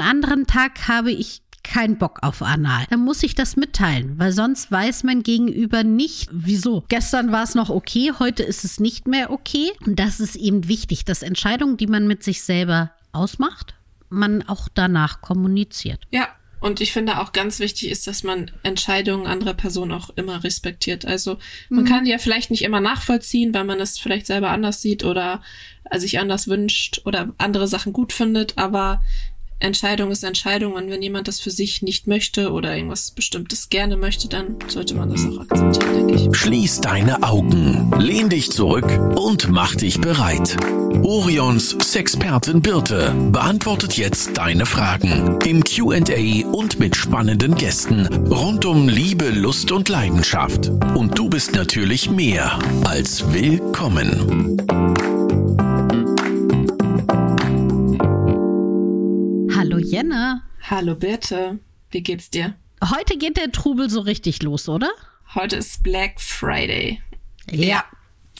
einen anderen Tag habe ich keinen Bock auf Anal. Dann muss ich das mitteilen, weil sonst weiß mein Gegenüber nicht, wieso. Gestern war es noch okay, heute ist es nicht mehr okay. Und das ist eben wichtig, dass Entscheidungen, die man mit sich selber ausmacht, man auch danach kommuniziert. Ja, und ich finde auch ganz wichtig ist, dass man Entscheidungen anderer Personen auch immer respektiert. Also man mhm. kann die ja vielleicht nicht immer nachvollziehen, weil man es vielleicht selber anders sieht oder sich anders wünscht oder andere Sachen gut findet, aber Entscheidung ist Entscheidung und wenn jemand das für sich nicht möchte oder irgendwas Bestimmtes gerne möchte, dann sollte man das auch akzeptieren, denke ich. Schließ deine Augen, lehn dich zurück und mach dich bereit. Orions Sexpertin Birte beantwortet jetzt deine Fragen im Q&A und mit spannenden Gästen rund um Liebe, Lust und Leidenschaft. Und du bist natürlich mehr als willkommen. Jenne. Hallo Birte, wie geht's dir? Heute geht der Trubel so richtig los, oder? Heute ist Black Friday. Ja.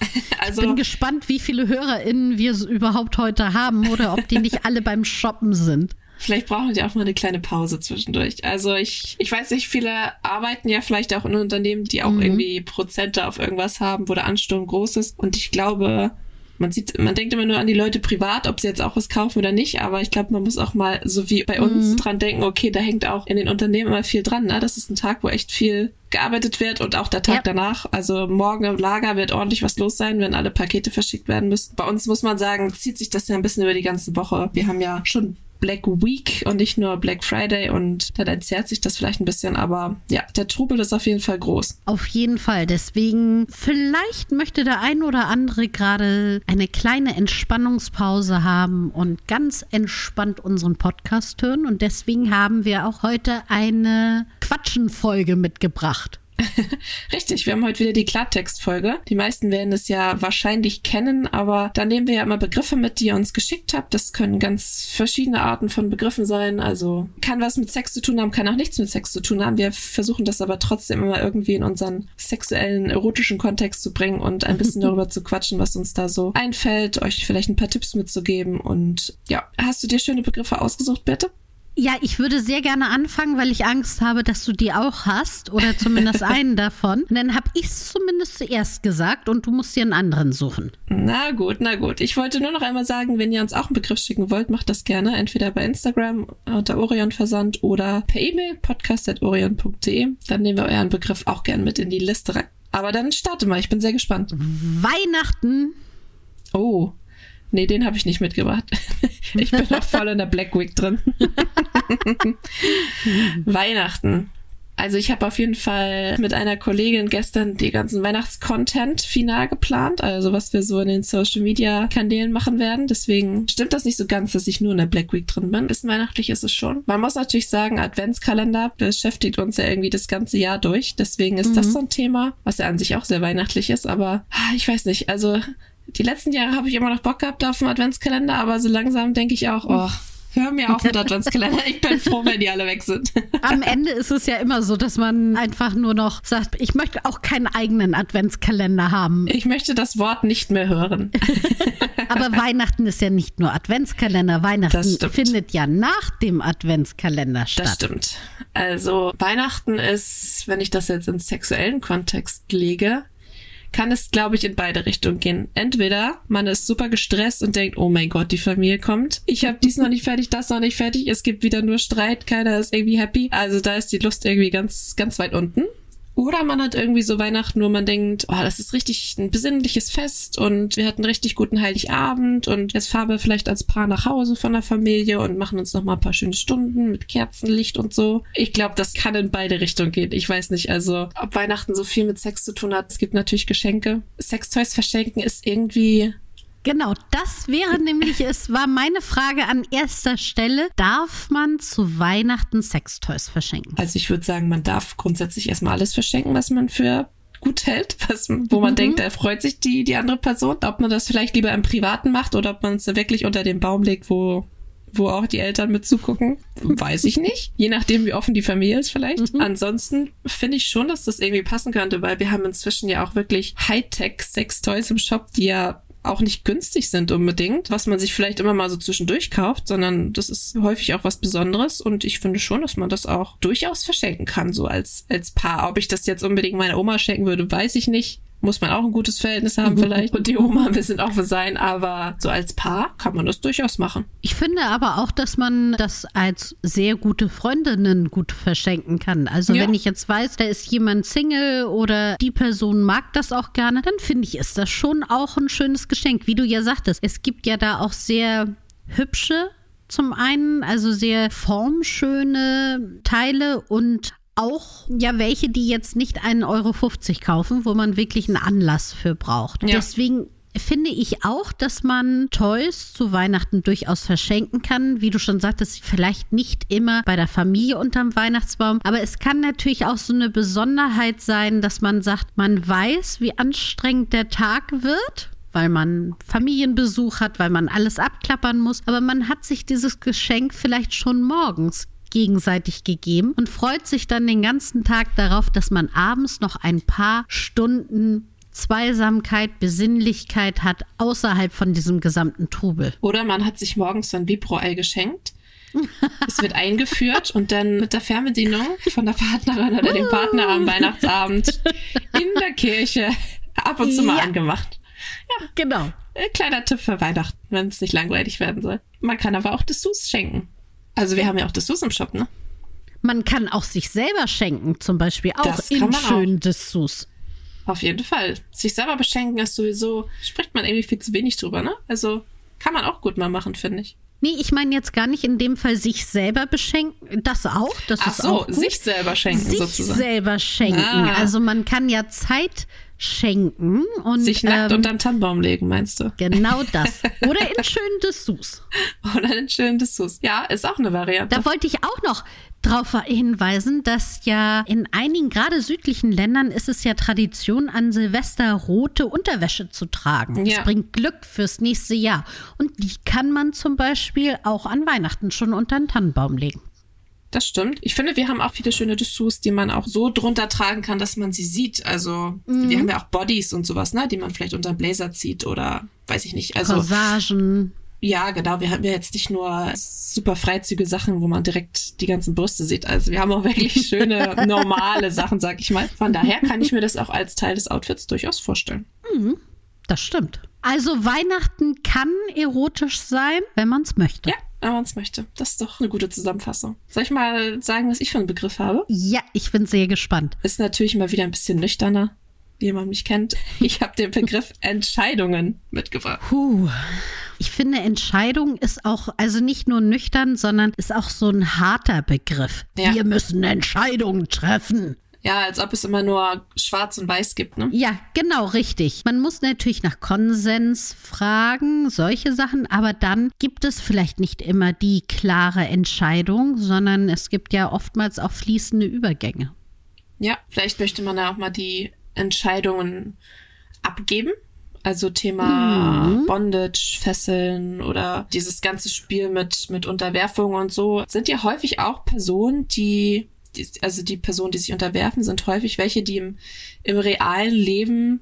Also, ich bin gespannt, wie viele HörerInnen wir überhaupt heute haben oder ob die nicht alle beim Shoppen sind. Vielleicht brauchen die auch mal eine kleine Pause zwischendurch. Also ich, ich weiß nicht, viele arbeiten ja vielleicht auch in Unternehmen, die auch mhm. irgendwie Prozente auf irgendwas haben, wo der Ansturm groß ist. Und ich glaube, man sieht, man denkt immer nur an die Leute privat, ob sie jetzt auch was kaufen oder nicht, aber ich glaube, man muss auch mal, so wie bei uns, mhm. dran denken, okay, da hängt auch in den Unternehmen immer viel dran, ne? Das ist ein Tag, wo echt viel gearbeitet wird und auch der Tag ja. danach. Also morgen im Lager wird ordentlich was los sein, wenn alle Pakete verschickt werden müssen. Bei uns muss man sagen, zieht sich das ja ein bisschen über die ganze Woche. Wir haben ja schon Black Week und nicht nur Black Friday und dann entzerrt sich das vielleicht ein bisschen, aber ja, der Trubel ist auf jeden Fall groß. Auf jeden Fall. Deswegen, vielleicht möchte der ein oder andere gerade eine kleine Entspannungspause haben und ganz entspannt unseren Podcast hören. Und deswegen haben wir auch heute eine Quatschenfolge mitgebracht. Richtig, wir haben heute wieder die Klartextfolge. Die meisten werden es ja wahrscheinlich kennen, aber da nehmen wir ja immer Begriffe mit, die ihr uns geschickt habt. Das können ganz verschiedene Arten von Begriffen sein. Also kann was mit Sex zu tun haben, kann auch nichts mit Sex zu tun haben. Wir versuchen das aber trotzdem immer irgendwie in unseren sexuellen, erotischen Kontext zu bringen und ein bisschen darüber zu quatschen, was uns da so einfällt, euch vielleicht ein paar Tipps mitzugeben. Und ja, hast du dir schöne Begriffe ausgesucht, bitte? Ja, ich würde sehr gerne anfangen, weil ich Angst habe, dass du die auch hast oder zumindest einen davon. Und dann habe ich es zumindest zuerst gesagt und du musst dir einen anderen suchen. Na gut, na gut. Ich wollte nur noch einmal sagen, wenn ihr uns auch einen Begriff schicken wollt, macht das gerne. Entweder bei Instagram unter Orion Versand oder per E-Mail podcast.orion.de. Dann nehmen wir euren Begriff auch gerne mit in die Liste rein. Aber dann starte mal, ich bin sehr gespannt. Weihnachten. Oh, Nee, den habe ich nicht mitgebracht. Ich bin noch voll in der Black Week drin. Weihnachten. Also ich habe auf jeden Fall mit einer Kollegin gestern die ganzen Weihnachtscontent final geplant, also was wir so in den Social Media Kanälen machen werden. Deswegen stimmt das nicht so ganz, dass ich nur in der Black Week drin bin. bisschen weihnachtlich ist es schon. Man muss natürlich sagen, Adventskalender beschäftigt uns ja irgendwie das ganze Jahr durch. Deswegen ist mhm. das so ein Thema, was ja an sich auch sehr weihnachtlich ist. Aber ah, ich weiß nicht, also die letzten Jahre habe ich immer noch Bock gehabt auf einen Adventskalender, aber so langsam denke ich auch, oh, hör mir auf mit Adventskalender. Ich bin froh, wenn die alle weg sind. Am Ende ist es ja immer so, dass man einfach nur noch sagt, ich möchte auch keinen eigenen Adventskalender haben. Ich möchte das Wort nicht mehr hören. aber Weihnachten ist ja nicht nur Adventskalender. Weihnachten findet ja nach dem Adventskalender statt. Das stimmt. Also Weihnachten ist, wenn ich das jetzt in sexuellen Kontext lege, kann es, glaube ich, in beide Richtungen gehen. Entweder man ist super gestresst und denkt, oh mein Gott, die Familie kommt. Ich habe dies noch nicht fertig, das noch nicht fertig. Es gibt wieder nur Streit, keiner ist irgendwie happy. Also da ist die Lust irgendwie ganz, ganz weit unten. Oder man hat irgendwie so Weihnachten, wo man denkt, oh, das ist richtig ein besinnliches Fest und wir hatten richtig guten Heiligabend und jetzt fahren wir vielleicht als Paar nach Hause von der Familie und machen uns noch mal ein paar schöne Stunden mit Kerzenlicht und so. Ich glaube, das kann in beide Richtungen gehen. Ich weiß nicht, also ob Weihnachten so viel mit Sex zu tun hat. Es gibt natürlich Geschenke. Sextoys verschenken ist irgendwie Genau, das wäre nämlich, es war meine Frage an erster Stelle. Darf man zu Weihnachten Sextoys verschenken? Also ich würde sagen, man darf grundsätzlich erstmal alles verschenken, was man für gut hält, was, wo man mhm. denkt, da freut sich die, die andere Person. Ob man das vielleicht lieber im Privaten macht oder ob man es wirklich unter den Baum legt, wo wo auch die Eltern mit zugucken, weiß ich nicht. Je nachdem, wie offen die Familie ist vielleicht. Mhm. Ansonsten finde ich schon, dass das irgendwie passen könnte, weil wir haben inzwischen ja auch wirklich Hightech-Sex-Toys im Shop, die ja auch nicht günstig sind unbedingt, was man sich vielleicht immer mal so zwischendurch kauft, sondern das ist häufig auch was Besonderes und ich finde schon, dass man das auch durchaus verschenken kann, so als, als Paar. Ob ich das jetzt unbedingt meiner Oma schenken würde, weiß ich nicht muss man auch ein gutes Verhältnis haben vielleicht und die Oma ein bisschen offen sein, aber so als Paar kann man das durchaus machen. Ich finde aber auch, dass man das als sehr gute Freundinnen gut verschenken kann. Also ja. wenn ich jetzt weiß, da ist jemand Single oder die Person mag das auch gerne, dann finde ich, ist das schon auch ein schönes Geschenk. Wie du ja sagtest, es gibt ja da auch sehr hübsche zum einen, also sehr formschöne Teile und auch ja welche, die jetzt nicht einen Euro 50 kaufen, wo man wirklich einen Anlass für braucht. Ja. Deswegen finde ich auch, dass man Toys zu Weihnachten durchaus verschenken kann. Wie du schon sagtest, vielleicht nicht immer bei der Familie unterm Weihnachtsbaum. Aber es kann natürlich auch so eine Besonderheit sein, dass man sagt, man weiß, wie anstrengend der Tag wird weil man Familienbesuch hat, weil man alles abklappern muss. Aber man hat sich dieses Geschenk vielleicht schon morgens gegenseitig gegeben und freut sich dann den ganzen Tag darauf, dass man abends noch ein paar Stunden Zweisamkeit, Besinnlichkeit hat außerhalb von diesem gesamten Trubel. Oder man hat sich morgens ein Vibro-Ei geschenkt. es wird eingeführt und dann mit der Fernbedienung von der Partnerin oder dem Partner am Weihnachtsabend in der Kirche ab und zu mal ja. angemacht. Ja, genau. Ein kleiner Tipp für Weihnachten, wenn es nicht langweilig werden soll. Man kann aber auch Dessous schenken. Also wir haben ja auch Dessous im Shop, ne? Man kann auch sich selber schenken, zum Beispiel auch das in schönen Dessous. Auf jeden Fall. Sich selber beschenken ist sowieso, spricht man irgendwie viel zu wenig drüber, ne? Also kann man auch gut mal machen, finde ich. Nee, ich meine jetzt gar nicht in dem Fall sich selber beschenken. Das auch. Das Ach ist so, auch gut. sich selber schenken sich sozusagen. selber schenken. Ah. Also man kann ja Zeit schenken und sich nackt ähm, unter den Tannenbaum legen, meinst du? Genau das. Oder in schönen Dessous. Oder in schönen Dessous. Ja, ist auch eine Variante. Da wollte ich auch noch darauf hinweisen, dass ja in einigen, gerade südlichen Ländern, ist es ja Tradition, an Silvester rote Unterwäsche zu tragen. Ja. Das bringt Glück fürs nächste Jahr. Und die kann man zum Beispiel auch an Weihnachten schon unter den Tannenbaum legen. Das stimmt. Ich finde, wir haben auch viele schöne Dessous, die man auch so drunter tragen kann, dass man sie sieht. Also, mhm. wir haben ja auch Bodies und sowas, ne, die man vielleicht unter Blazer zieht oder weiß ich nicht. Also, Corsagen. Ja, genau. Wir haben ja jetzt nicht nur super freizügige Sachen, wo man direkt die ganzen Brüste sieht. Also wir haben auch wirklich schöne, normale Sachen, sag ich mal. Von daher kann ich mir das auch als Teil des Outfits durchaus vorstellen. Mhm, das stimmt. Also Weihnachten kann erotisch sein, wenn man es möchte. Ja, wenn man es möchte. Das ist doch eine gute Zusammenfassung. Soll ich mal sagen, was ich für einen Begriff habe? Ja, ich bin sehr gespannt. Ist natürlich mal wieder ein bisschen nüchterner, wie man mich kennt. Ich habe den Begriff Entscheidungen mitgebracht. Puh. Ich finde, Entscheidung ist auch, also nicht nur nüchtern, sondern ist auch so ein harter Begriff. Ja. Wir müssen Entscheidungen treffen. Ja, als ob es immer nur schwarz und weiß gibt, ne? Ja, genau, richtig. Man muss natürlich nach Konsens fragen, solche Sachen, aber dann gibt es vielleicht nicht immer die klare Entscheidung, sondern es gibt ja oftmals auch fließende Übergänge. Ja, vielleicht möchte man da auch mal die Entscheidungen abgeben. Also Thema mhm. Bondage, Fesseln oder dieses ganze Spiel mit, mit Unterwerfung und so sind ja häufig auch Personen, die die, also die Personen, die sich unterwerfen, sind häufig welche, die im, im realen Leben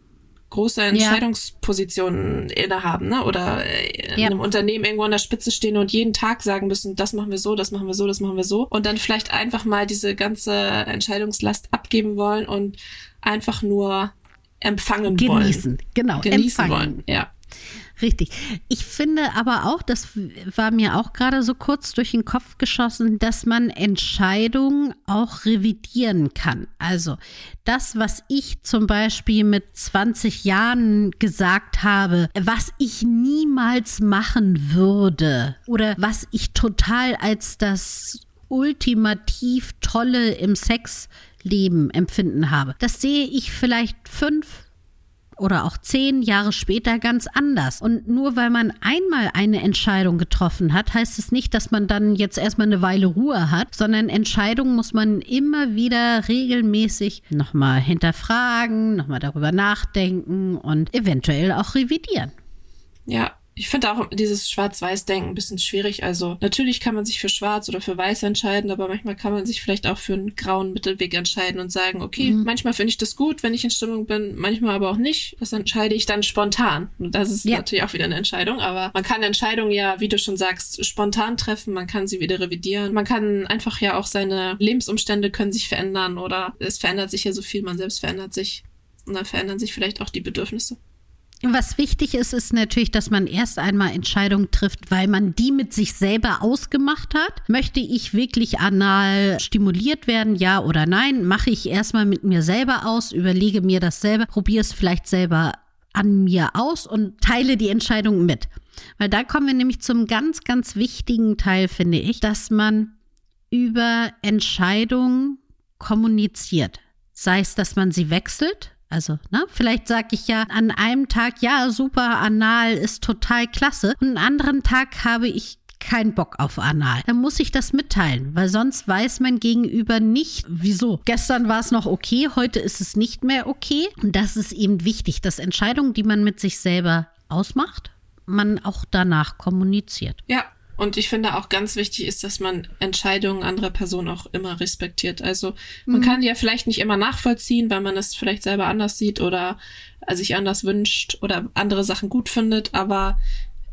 große Entscheidungspositionen ja. innehaben, ne? Oder in ja. einem Unternehmen irgendwo an der Spitze stehen und jeden Tag sagen müssen, das machen wir so, das machen wir so, das machen wir so. Und dann vielleicht einfach mal diese ganze Entscheidungslast abgeben wollen und einfach nur empfangen Genießen. wollen. Genießen, genau. Genießen empfangen. wollen, ja. Richtig. Ich finde aber auch, das war mir auch gerade so kurz durch den Kopf geschossen, dass man Entscheidungen auch revidieren kann. Also das, was ich zum Beispiel mit 20 Jahren gesagt habe, was ich niemals machen würde oder was ich total als das ultimativ Tolle im Sexleben empfinden habe. Das sehe ich vielleicht fünf, oder auch zehn Jahre später ganz anders. Und nur weil man einmal eine Entscheidung getroffen hat, heißt es nicht, dass man dann jetzt erstmal eine Weile Ruhe hat, sondern Entscheidungen muss man immer wieder regelmäßig nochmal hinterfragen, nochmal darüber nachdenken und eventuell auch revidieren. Ja, ich finde auch dieses Schwarz-Weiß-Denken ein bisschen schwierig. Also natürlich kann man sich für Schwarz oder für Weiß entscheiden, aber manchmal kann man sich vielleicht auch für einen grauen Mittelweg entscheiden und sagen, okay, mhm. manchmal finde ich das gut, wenn ich in Stimmung bin, manchmal aber auch nicht. Das entscheide ich dann spontan. Und das ist ja. natürlich auch wieder eine Entscheidung, aber man kann Entscheidungen ja, wie du schon sagst, spontan treffen, man kann sie wieder revidieren. Man kann einfach ja auch seine Lebensumstände können sich verändern oder es verändert sich ja so viel, man selbst verändert sich. Und dann verändern sich vielleicht auch die Bedürfnisse. Was wichtig ist, ist natürlich, dass man erst einmal Entscheidungen trifft, weil man die mit sich selber ausgemacht hat. Möchte ich wirklich anal stimuliert werden, ja oder nein? Mache ich erstmal mit mir selber aus, überlege mir das selber, probiere es vielleicht selber an mir aus und teile die Entscheidung mit. Weil da kommen wir nämlich zum ganz, ganz wichtigen Teil, finde ich, dass man über Entscheidungen kommuniziert. Sei es, dass man sie wechselt, also, ne, vielleicht sage ich ja an einem Tag, ja, super, Anal ist total klasse. Und einen anderen Tag habe ich keinen Bock auf Anal. Dann muss ich das mitteilen, weil sonst weiß mein Gegenüber nicht, wieso. Gestern war es noch okay, heute ist es nicht mehr okay. Und das ist eben wichtig, dass Entscheidungen, die man mit sich selber ausmacht, man auch danach kommuniziert. Ja, und ich finde auch ganz wichtig ist, dass man Entscheidungen anderer Personen auch immer respektiert. Also man mhm. kann die ja vielleicht nicht immer nachvollziehen, weil man es vielleicht selber anders sieht oder sich anders wünscht oder andere Sachen gut findet, aber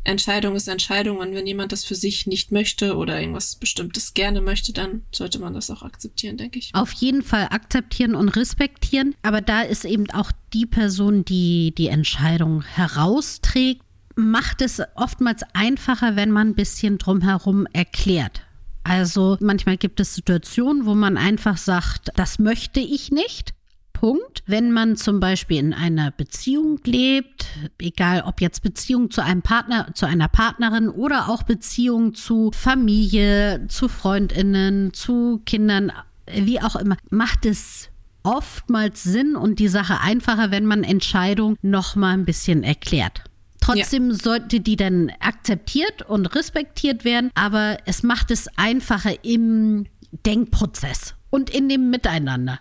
Entscheidung ist Entscheidung und wenn jemand das für sich nicht möchte oder irgendwas Bestimmtes gerne möchte, dann sollte man das auch akzeptieren, denke ich. Auf jeden Fall akzeptieren und respektieren, aber da ist eben auch die Person, die die Entscheidung herausträgt, macht es oftmals einfacher, wenn man ein bisschen drumherum erklärt. Also manchmal gibt es Situationen, wo man einfach sagt, das möchte ich nicht. Punkt. Wenn man zum Beispiel in einer Beziehung lebt, egal ob jetzt Beziehung zu einem Partner, zu einer Partnerin oder auch Beziehung zu Familie, zu Freundinnen, zu Kindern, wie auch immer, macht es oftmals Sinn und die Sache einfacher, wenn man Entscheidungen noch mal ein bisschen erklärt. Trotzdem ja. sollte die dann akzeptiert und respektiert werden, aber es macht es einfacher im Denkprozess und in dem Miteinander.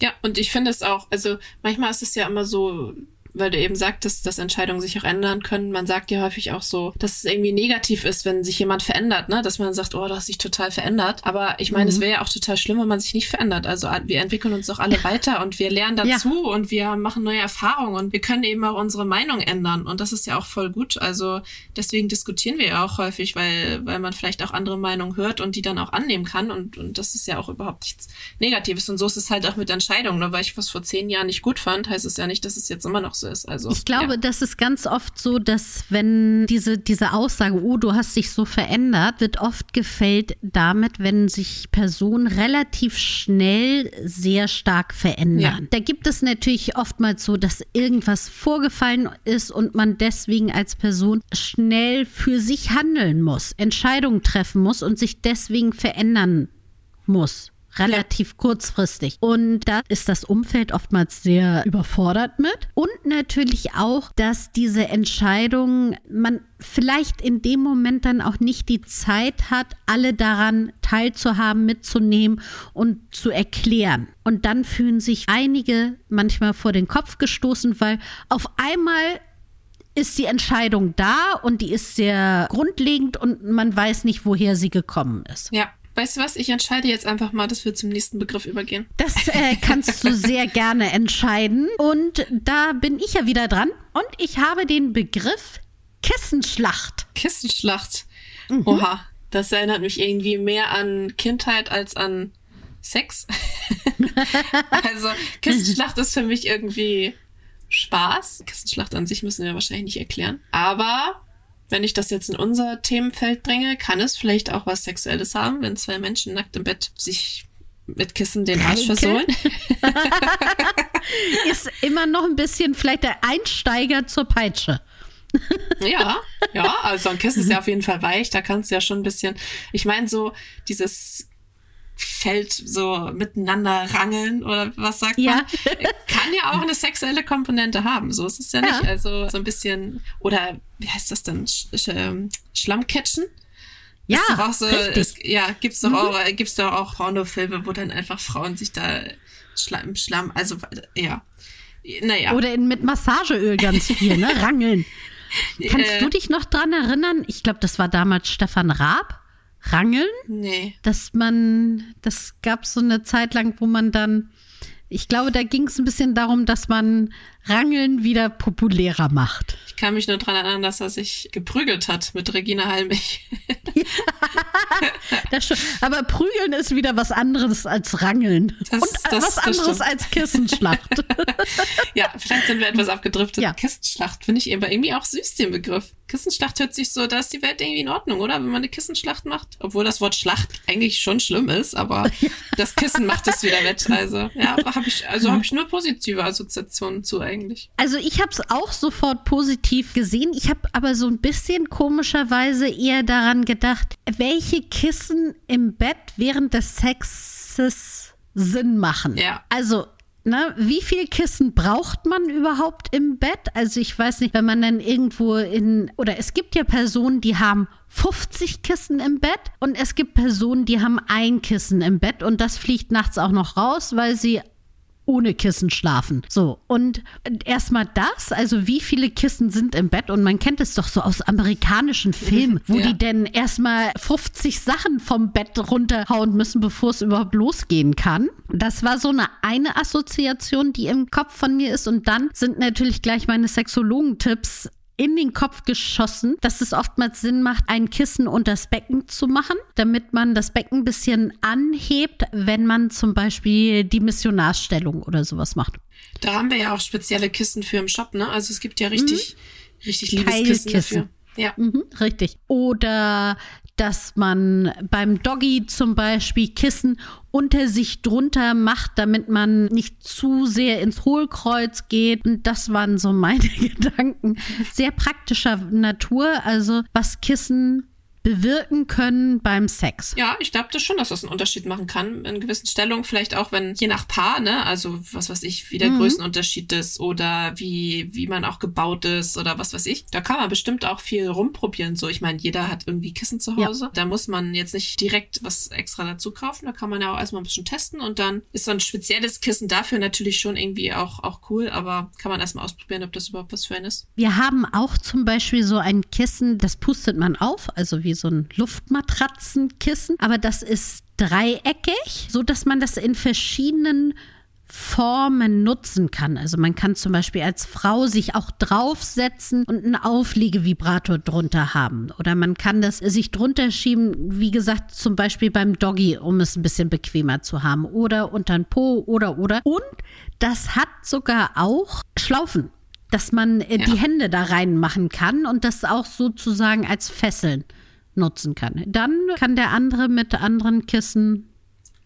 Ja, und ich finde es auch, also manchmal ist es ja immer so, weil du eben sagtest, dass Entscheidungen sich auch ändern können. Man sagt ja häufig auch so, dass es irgendwie negativ ist, wenn sich jemand verändert, ne? Dass man sagt, oh, du hast dich total verändert. Aber ich meine, mhm. es wäre ja auch total schlimm, wenn man sich nicht verändert. Also wir entwickeln uns doch alle weiter und wir lernen dazu ja. und wir machen neue Erfahrungen und wir können eben auch unsere Meinung ändern. Und das ist ja auch voll gut. Also deswegen diskutieren wir ja auch häufig, weil, weil man vielleicht auch andere Meinungen hört und die dann auch annehmen kann. Und, und das ist ja auch überhaupt nichts Negatives. Und so ist es halt auch mit Entscheidungen. Nur weil ich was vor zehn Jahren nicht gut fand, heißt es ja nicht, dass es jetzt immer noch so ist. Also, ich glaube, ja. das ist ganz oft so, dass wenn diese, diese Aussage, oh, du hast dich so verändert, wird oft gefällt damit, wenn sich Personen relativ schnell sehr stark verändern. Ja. Da gibt es natürlich oftmals so, dass irgendwas vorgefallen ist und man deswegen als Person schnell für sich handeln muss, Entscheidungen treffen muss und sich deswegen verändern muss relativ kurzfristig. Und da ist das Umfeld oftmals sehr überfordert mit. Und natürlich auch, dass diese Entscheidung, man vielleicht in dem Moment dann auch nicht die Zeit hat, alle daran teilzuhaben, mitzunehmen und zu erklären. Und dann fühlen sich einige manchmal vor den Kopf gestoßen, weil auf einmal ist die Entscheidung da und die ist sehr grundlegend und man weiß nicht, woher sie gekommen ist. Ja, Weißt du was? Ich entscheide jetzt einfach mal, dass wir zum nächsten Begriff übergehen. Das äh, kannst du sehr gerne entscheiden. Und da bin ich ja wieder dran. Und ich habe den Begriff Kissenschlacht. Kissenschlacht. Mhm. Oha, das erinnert mich irgendwie mehr an Kindheit als an Sex. also Kissenschlacht ist für mich irgendwie Spaß. Kissenschlacht an sich müssen wir wahrscheinlich nicht erklären. Aber wenn ich das jetzt in unser Themenfeld bringe, kann es vielleicht auch was Sexuelles haben, wenn zwei Menschen nackt im Bett sich mit Kissen den Arsch versohlen. ist immer noch ein bisschen vielleicht der Einsteiger zur Peitsche. ja, ja, also ein Kissen ist ja auf jeden Fall weich, da kannst du ja schon ein bisschen, ich meine so dieses Feld so miteinander rangeln oder was sagt ja. man? Kann ja auch eine sexuelle Komponente haben. So ist es ja, ja. nicht. Also so ein bisschen, oder wie heißt das denn? Sch Sch ähm, Schlammcatchen? Ja, auch so, es, ja, gibt's doch mhm. auch, gibt's doch auch Pornofilme, wo dann einfach Frauen sich da Schlamm, Schlamm also ja. Naja. Oder in, mit Massageöl ganz viel, ne? Rangeln. Kannst Äh. du dich noch dran erinnern? Ich glaube, das war damals Stefan Raab. Rangeln, Nee. dass man, das gab so eine Zeit lang, wo man dann, ich glaube, da ging es ein bisschen darum, dass man Rangeln wieder populärer macht. Ich kann mich nur dran erinnern, dass er sich geprügelt hat mit Regina Halmich. Schon, aber Prügeln ist wieder was anderes als Rangeln. Das- Und äh, das- was anderes als Kissenschlacht. ja, vielleicht sind wir etwas abgedriftet. Ja. Kissenschlacht finde ich aber irgendwie auch süß, den Begriff. Kissenschlacht hört sich so, da ist die Welt irgendwie in Ordnung, oder? Wenn man eine Kissenschlacht macht. Obwohl das Wort Schlacht eigentlich schon schlimm ist, aber das Kissen macht es wieder wett. Also, ja, habe ich, also habe ich nur positive Assoziationen zu eigentlich. Also ich habe es auch sofort positiv gesehen. Ich habe aber so ein bisschen komischerweise eher daran gedacht, welche Kissen im Bett während des Sexes Sinn machen. Ja. Also Ne, wie viel Kissen braucht man überhaupt im Bett? Also ich weiß nicht, wenn man dann irgendwo in, oder es gibt ja Personen, die haben 50 Kissen im Bett und es gibt Personen, die haben ein Kissen im Bett und das fliegt nachts auch noch raus, weil sie ohne Kissen schlafen. So, und erstmal das, also wie viele Kissen sind im Bett? Und man kennt es doch so aus amerikanischen Filmen, wo Ja. die denn erstmal 50 Sachen vom Bett runterhauen müssen, bevor es überhaupt losgehen kann. Das war so eine eine Assoziation, die im Kopf von mir ist. Und dann sind natürlich gleich meine Sexologentipps in den Kopf geschossen, dass es oftmals Sinn macht, ein Kissen unter das Becken zu machen, damit man das Becken ein bisschen anhebt, wenn man zum Beispiel die Missionarstellung oder sowas macht. Da haben wir ja auch spezielle Kissen für im Shop, ne? Also es gibt ja richtig, richtig liebes Kissen dafür. Ja. Mhm, richtig. Oder dass man beim Doggy zum Beispiel Kissen unter sich drunter macht, damit man nicht zu sehr ins Hohlkreuz geht. Und das waren so meine Gedanken. Sehr praktischer Natur, also was Kissen bewirken können beim Sex. Ja, ich glaube das schon, dass das einen Unterschied machen kann. In gewissen Stellungen, vielleicht auch, wenn je nach Paar, ne, also was weiß ich, wie der Größenunterschied ist oder wie, wie man auch gebaut ist oder was weiß ich. Da kann man bestimmt auch viel rumprobieren. So, ich meine, jeder hat irgendwie Kissen zu Ja. Hause. Da muss man jetzt nicht direkt was extra dazu kaufen. Da kann man ja auch erstmal ein bisschen testen und dann ist so ein spezielles Kissen dafür natürlich schon irgendwie auch, auch cool, aber kann man erstmal ausprobieren, ob das überhaupt was für einen ist. Wir haben auch zum Beispiel so ein Kissen, das pustet man auf, also wie so ein Luftmatratzenkissen, aber das ist dreieckig, so dass man das in verschiedenen Formen nutzen kann. Also man kann zum Beispiel als Frau sich auch draufsetzen und einen Aufliegevibrator drunter haben. Oder man kann das sich drunter schieben, wie gesagt, zum Beispiel beim Doggy, um es ein bisschen bequemer zu haben. Oder unter den Po oder oder. Und das hat sogar auch Schlaufen dass man äh, Ja. die Hände da reinmachen kann und das auch sozusagen als Fesseln nutzen kann. Dann kann der andere mit anderen Kissen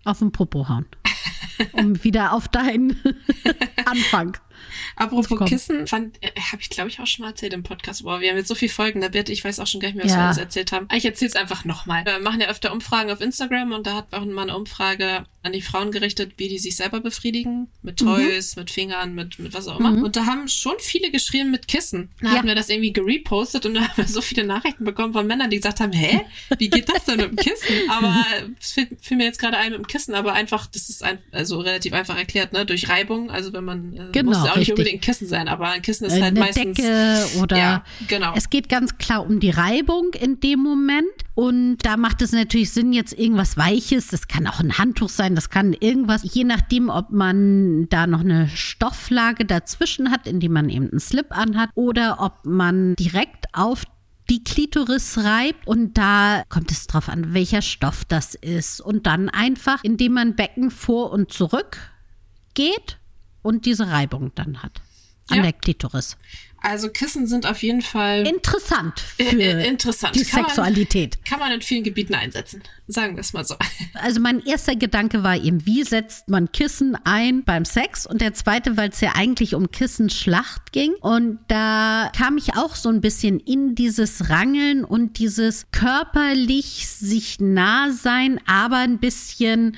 auf den Popo hauen. um wieder auf deinen Anfang. Apropos. Kissen, fand, äh, habe ich glaube ich auch schon mal erzählt im Podcast. Boah, wir haben jetzt so viele Folgen, da wird, ich weiß auch schon gar nicht mehr, was Ja. wir alles erzählt haben. Ich erzähle es einfach nochmal. Wir machen ja öfter Umfragen auf Instagram und da hat auch mal eine Umfrage an die Frauen gerichtet, wie die sich selber befriedigen. Mit Mhm. Toys, mit Fingern, mit, mit was auch immer. Und da haben schon viele geschrieben mit Kissen. Da Ja. haben wir das irgendwie gerepostet und da haben wir so viele Nachrichten bekommen von Männern, die gesagt haben, hä, wie geht das denn mit dem Kissen? Aber es fiel, fiel mir jetzt gerade ein mit dem Kissen, aber einfach, das ist ein, also relativ einfach erklärt, ne? Durch Reibung. Also wenn man, äh, Genau, muss ja auch nicht richtig. unbedingt ein Kissen sein, aber ein Kissen ist Äh, halt Eine meistens. Decke oder Ja, genau. es geht ganz klar um die Reibung in dem Moment. Und da macht es natürlich Sinn, jetzt irgendwas Weiches. Das kann auch ein Handtuch sein, das kann irgendwas, je nachdem, ob man da noch eine Stofflage dazwischen hat, in die man eben einen Slip anhat, oder ob man direkt auf die Klitoris reibt und da kommt es drauf an, welcher Stoff das ist. Und dann einfach, indem man Becken vor und zurück geht und diese Reibung dann hat an Ja. der Klitoris. Also Kissen sind auf jeden Fall Interessant für äh, äh, interessant. die Kann man- Sexualität. kann man in vielen Gebieten einsetzen. Sagen wir es mal so. Also mein erster Gedanke war eben, wie setzt man Kissen ein beim Sex? Und der zweite, weil es ja eigentlich um Kissenschlacht ging. Und da kam ich auch so ein bisschen in dieses Rangeln und dieses körperlich sich nah sein, aber ein bisschen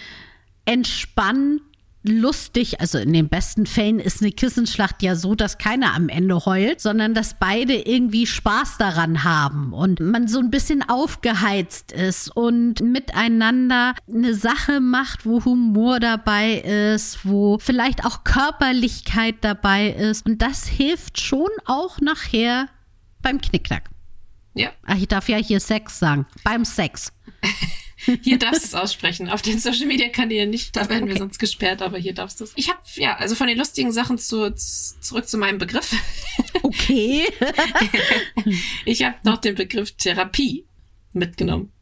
entspannt lustig, also in den besten Fällen ist eine Kissenschlacht ja so, dass keiner am Ende heult, sondern dass beide irgendwie Spaß daran haben und man so ein bisschen aufgeheizt ist und miteinander eine Sache macht, wo Humor dabei ist, wo vielleicht auch Körperlichkeit dabei ist und das hilft schon auch nachher beim Knickknack. Ja. Ach, ich darf ja hier Sex sagen. Beim Sex. Hier darfst du es aussprechen. Auf den Social Media Kanälen nicht, da werden okay. wir sonst gesperrt, aber hier darfst du es. Ich habe ja, also von den lustigen Sachen zu, zurück zu meinem Begriff. Okay. ich habe noch den Begriff Therapie mitgenommen.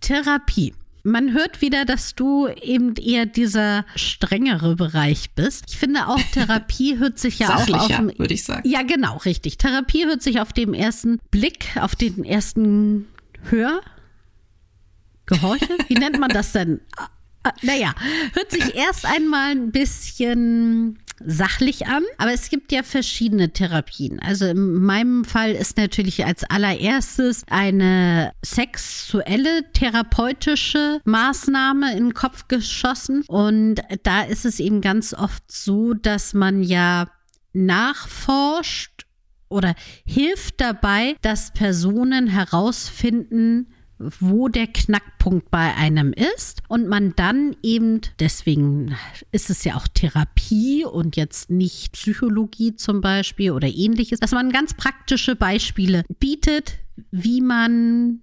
Therapie. Man hört wieder, dass du eben eher dieser strengere Bereich bist. Ich finde auch Therapie hört sich ja auch auf dem, würde ich sagen. Ja, genau, richtig. Therapie hört sich auf dem ersten Blick, auf den ersten Hör Gehorche? Wie nennt man das denn? Ah, ah, naja, hört sich erst einmal ein bisschen sachlich an, aber es gibt ja verschiedene Therapien. Also in meinem Fall ist natürlich als allererstes eine sexuelle therapeutische Maßnahme in den Kopf geschossen und da ist es eben ganz oft so, dass man ja nachforscht oder hilft dabei, dass Personen herausfinden, wo der Knackpunkt bei einem ist und man dann eben, deswegen ist es ja auch Therapie und jetzt nicht Psychologie zum Beispiel oder ähnliches, dass man ganz praktische Beispiele bietet, wie man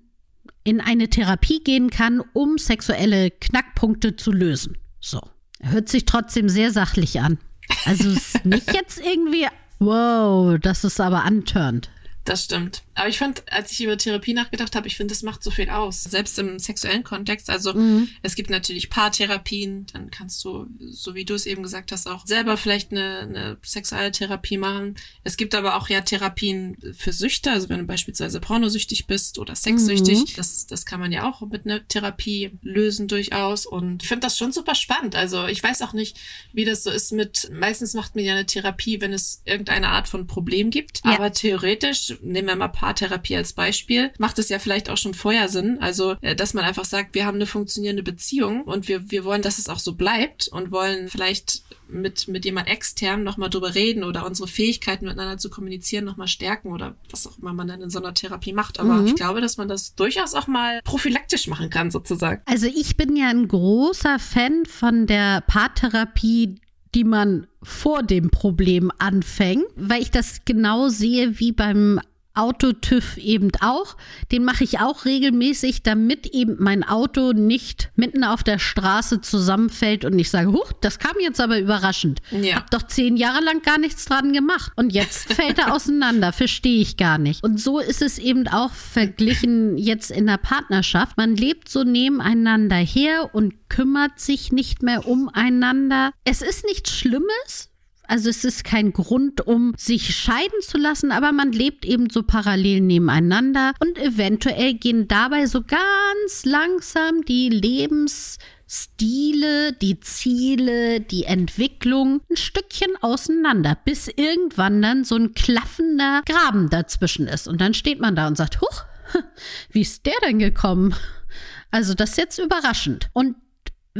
in eine Therapie gehen kann, um sexuelle Knackpunkte zu lösen. So. Hört sich trotzdem sehr sachlich an. Also es ist nicht jetzt irgendwie, wow, das ist aber antörnt. Das stimmt. Aber ich fand, als ich über Therapie nachgedacht habe, ich finde, das macht so viel aus. Selbst im sexuellen Kontext. Also mhm. es gibt natürlich Paartherapien, dann kannst du, so wie du es eben gesagt hast, auch selber vielleicht eine, eine sexuelle Therapie machen. Es gibt aber auch ja Therapien für Süchte, also wenn du beispielsweise pornosüchtig bist oder sexsüchtig, mhm. das, das kann man ja auch mit einer Therapie lösen durchaus. Und ich finde das schon super spannend. Also ich weiß auch nicht, wie das so ist mit, meistens macht man ja eine Therapie, wenn es irgendeine Art von Problem gibt. Ja. Aber theoretisch, nehmen wir mal Paar Paartherapie als Beispiel, macht es ja vielleicht auch schon vorher Sinn. Also, äh, dass man einfach sagt, wir haben eine funktionierende Beziehung und wir, wir wollen, dass es auch so bleibt und wollen vielleicht mit, mit jemand extern nochmal drüber reden oder unsere Fähigkeiten miteinander zu kommunizieren nochmal stärken oder was auch immer man dann in so einer Therapie macht. Aber mhm. ich glaube, dass man das durchaus auch mal prophylaktisch machen kann, sozusagen. Also ich bin ja ein großer Fan von der Paartherapie, die man vor dem Problem anfängt, weil ich das genau sehe wie beim Autotüv eben auch. Den mache ich auch regelmäßig, damit eben mein Auto nicht mitten auf der Straße zusammenfällt und ich sage, huch, das kam jetzt aber überraschend. Ja. Hab doch zehn Jahre lang gar nichts dran gemacht. Und jetzt fällt er auseinander, verstehe ich gar nicht. Und so ist es eben auch verglichen jetzt in der Partnerschaft. Man lebt so nebeneinander her und kümmert sich nicht mehr umeinander. Es ist nichts Schlimmes, also es ist kein Grund, um sich scheiden zu lassen, aber man lebt eben so parallel nebeneinander und eventuell gehen dabei so ganz langsam die Lebensstile, die Ziele, die Entwicklung ein Stückchen auseinander, bis irgendwann dann so ein klaffender Graben dazwischen ist. Und dann steht man da und sagt, huch, wie ist der denn gekommen? Also das ist jetzt überraschend. Und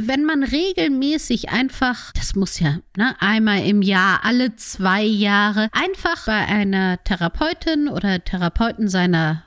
wenn man regelmäßig einfach, das muss ja ne, einmal im Jahr, alle zwei Jahre, einfach bei einer Therapeutin oder Therapeuten seiner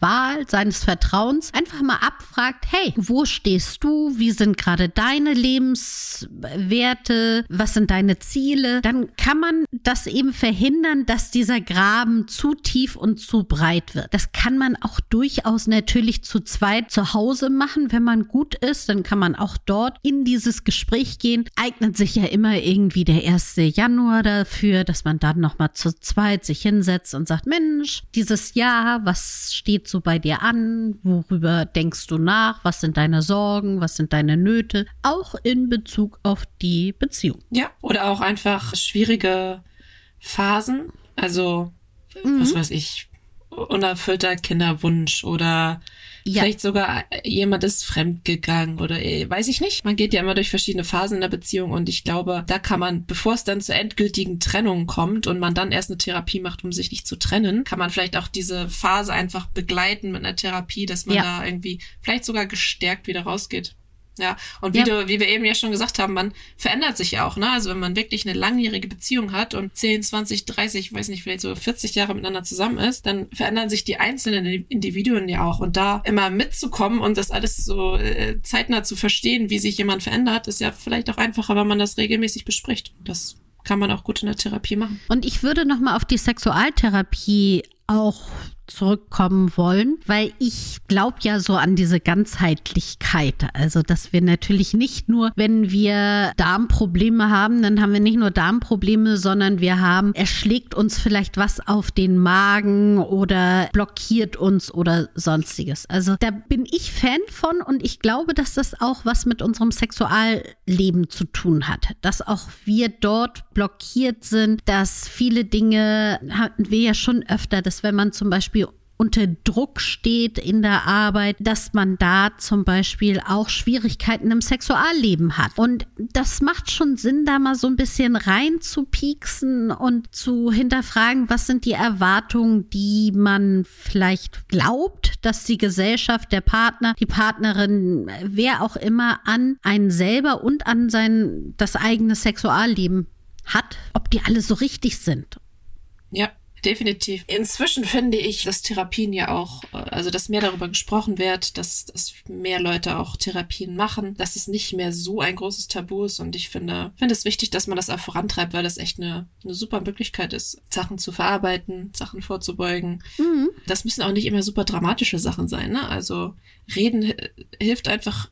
Wahl seines Vertrauens einfach mal abfragt, hey, wo stehst du? Wie sind gerade deine Lebenswerte? Was sind deine Ziele? Dann kann man das eben verhindern, dass dieser Graben zu tief und zu breit wird. Das kann man auch durchaus natürlich zu zweit zu Hause machen, wenn man gut ist. Dann kann man auch dort in dieses Gespräch gehen. Eignet sich ja immer irgendwie der 1. Januar dafür, dass man dann nochmal zu zweit sich hinsetzt und sagt, Mensch, dieses Jahr, was steht so bei dir an? Worüber denkst du nach? Was sind deine Sorgen? Was sind deine Nöte? Auch in Bezug auf die Beziehung. Ja, oder auch einfach schwierige Phasen. Also, mhm. was weiß ich, unerfüllter Kinderwunsch oder ja. Vielleicht sogar jemand ist fremdgegangen oder äh, weiß ich nicht. Man geht ja immer durch verschiedene Phasen in der Beziehung und ich glaube, da kann man, bevor es dann zur endgültigen Trennung kommt und man dann erst eine Therapie macht, um sich nicht zu trennen, kann man vielleicht auch diese Phase einfach begleiten mit einer Therapie, dass man ja. da irgendwie vielleicht sogar gestärkt wieder rausgeht. Ja, und wie, ja. Du, wie wir eben ja schon gesagt haben, man verändert sich ja auch, ne? Also wenn man wirklich eine langjährige Beziehung hat und 10, 20, 30, weiß nicht, vielleicht so 40 Jahre miteinander zusammen ist, dann verändern sich die einzelnen Individuen ja auch. Und da immer mitzukommen und das alles so äh, zeitnah zu verstehen, wie sich jemand verändert, ist ja vielleicht auch einfacher, wenn man das regelmäßig bespricht. Das kann man auch gut in der Therapie machen. Und ich würde nochmal auf die Sexualtherapie auch zurückkommen wollen, weil ich glaube ja so an diese Ganzheitlichkeit. Also, dass wir natürlich nicht nur, wenn wir Darmprobleme haben, dann haben wir nicht nur Darmprobleme, sondern wir haben, er schlägt uns vielleicht was auf den Magen oder blockiert uns oder sonstiges. Also, da bin ich Fan von und ich glaube, dass das auch was mit unserem Sexualleben zu tun hat. Dass auch wir dort blockiert sind, dass viele Dinge hatten wir ja schon öfter, dass wenn man zum Beispiel unter Druck steht in der Arbeit, dass man da zum Beispiel auch Schwierigkeiten im Sexualleben hat. Und das macht schon Sinn, da mal so ein bisschen rein zu pieksen und zu hinterfragen, was sind die Erwartungen, die man vielleicht glaubt, dass die Gesellschaft, der Partner, die Partnerin, wer auch immer an einen selber und an sein, das eigene Sexualleben hat, ob die alle so richtig sind. Ja, definitiv. Inzwischen finde ich, dass Therapien ja auch, also dass mehr darüber gesprochen wird, dass, dass mehr Leute auch Therapien machen, dass es nicht mehr so ein großes Tabu ist. Und ich finde, finde es wichtig, dass man das auch vorantreibt, weil das echt eine, eine super Möglichkeit ist, Sachen zu verarbeiten, Sachen vorzubeugen. Mhm. Das müssen auch nicht immer super dramatische Sachen sein. Ne? Also reden hilft einfach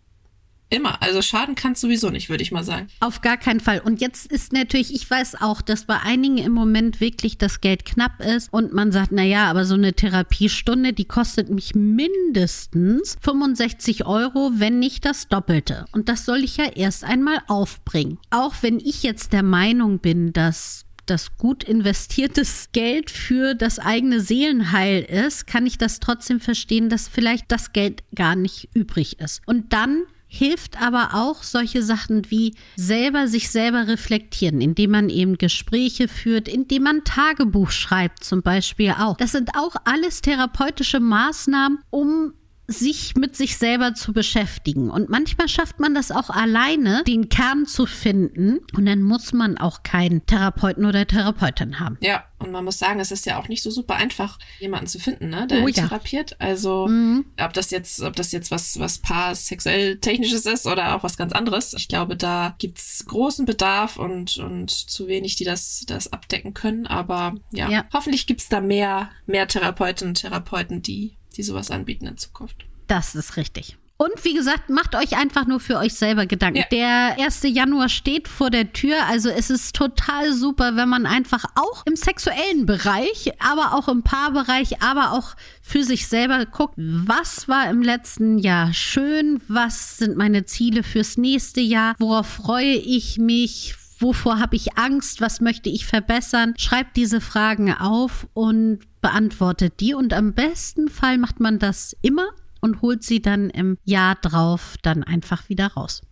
Immer. Also schaden kann sowieso nicht, würde ich mal sagen. Auf gar keinen Fall. Und jetzt ist natürlich, ich weiß auch, dass bei einigen im Moment wirklich das Geld knapp ist und man sagt, na ja, aber so eine Therapiestunde, die kostet mich mindestens 65 Euro, wenn nicht das Doppelte. Und das soll ich ja erst einmal aufbringen. Auch wenn ich jetzt der Meinung bin, dass das gut investiertes Geld für das eigene Seelenheil ist, kann ich das trotzdem verstehen, dass vielleicht das Geld gar nicht übrig ist. Und dann hilft aber auch solche Sachen wie selber sich selber reflektieren, indem man eben Gespräche führt, indem man Tagebuch schreibt zum Beispiel auch. Das sind auch alles therapeutische Maßnahmen, um sich mit sich selber zu beschäftigen. Und manchmal schafft man das auch alleine, den Kern zu finden. Und dann muss man auch keinen Therapeuten oder Therapeutin haben. Ja, und man muss sagen, es ist ja auch nicht so super einfach, jemanden zu finden, ne, der oh, ja. therapiert. Also, mhm. ob das jetzt, ob das jetzt was, was paar sexuell technisches ist oder auch was ganz anderes. Ich glaube, da gibt's großen Bedarf und, und zu wenig, die das, das abdecken können. Aber ja, ja. hoffentlich gibt's da mehr, mehr Therapeutinnen und Therapeuten, die die sowas anbieten in Zukunft. Das ist richtig. Und wie gesagt, macht euch einfach nur für euch selber Gedanken. Ja. Der 1. Januar steht vor der Tür. Also es ist total super, wenn man einfach auch im sexuellen Bereich, aber auch im Paarbereich, aber auch für sich selber guckt, was war im letzten Jahr schön, was sind meine Ziele fürs nächste Jahr, worauf freue ich mich, wovor habe ich Angst, was möchte ich verbessern. Schreibt diese Fragen auf und beantwortet die. Und am besten Fall macht man das immer und holt sie dann im Jahr drauf dann einfach wieder raus.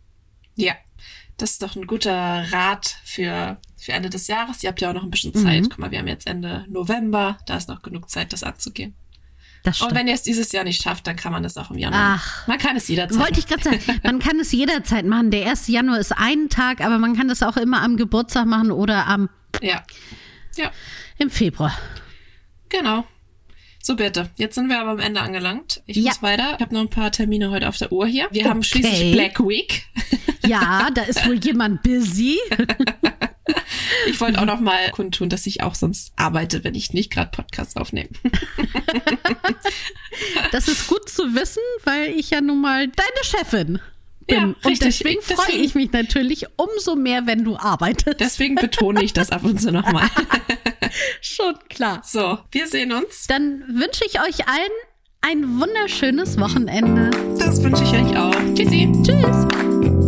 Ja, das ist doch ein guter Rat für, für Ende des Jahres. Ihr habt ja auch noch ein bisschen Zeit. Mhm. Guck mal, wir haben jetzt Ende November. Da ist noch genug Zeit, das anzugehen. Das Und wenn ihr es dieses Jahr nicht schafft, dann kann man es auch im Januar. Ach, man kann es jederzeit. Wollte ich gerade sagen, man kann es jederzeit machen. Der 1. Januar ist ein Tag, aber man kann das auch immer am Geburtstag machen oder am ja. Ja. im Februar. Genau. So bitte. Jetzt sind wir aber am Ende angelangt. Ich ja. muss weiter. Ich habe noch ein paar Termine heute auf der Uhr hier. Wir okay. haben schließlich Black Week. Ja, da ist wohl jemand busy. Ich wollte auch noch mal kundtun, dass ich auch sonst arbeite, wenn ich nicht gerade Podcasts aufnehme. Das ist gut zu wissen, weil ich ja nun mal deine Chefin bin. Ja, richtig. Und deswegen freue ich mich natürlich umso mehr, wenn du arbeitest. Deswegen betone ich das ab und zu nochmal. Schon klar. So, wir sehen uns. Dann wünsche ich euch allen ein wunderschönes Wochenende. Das wünsche ich euch auch. Tschüssi. Tschüss.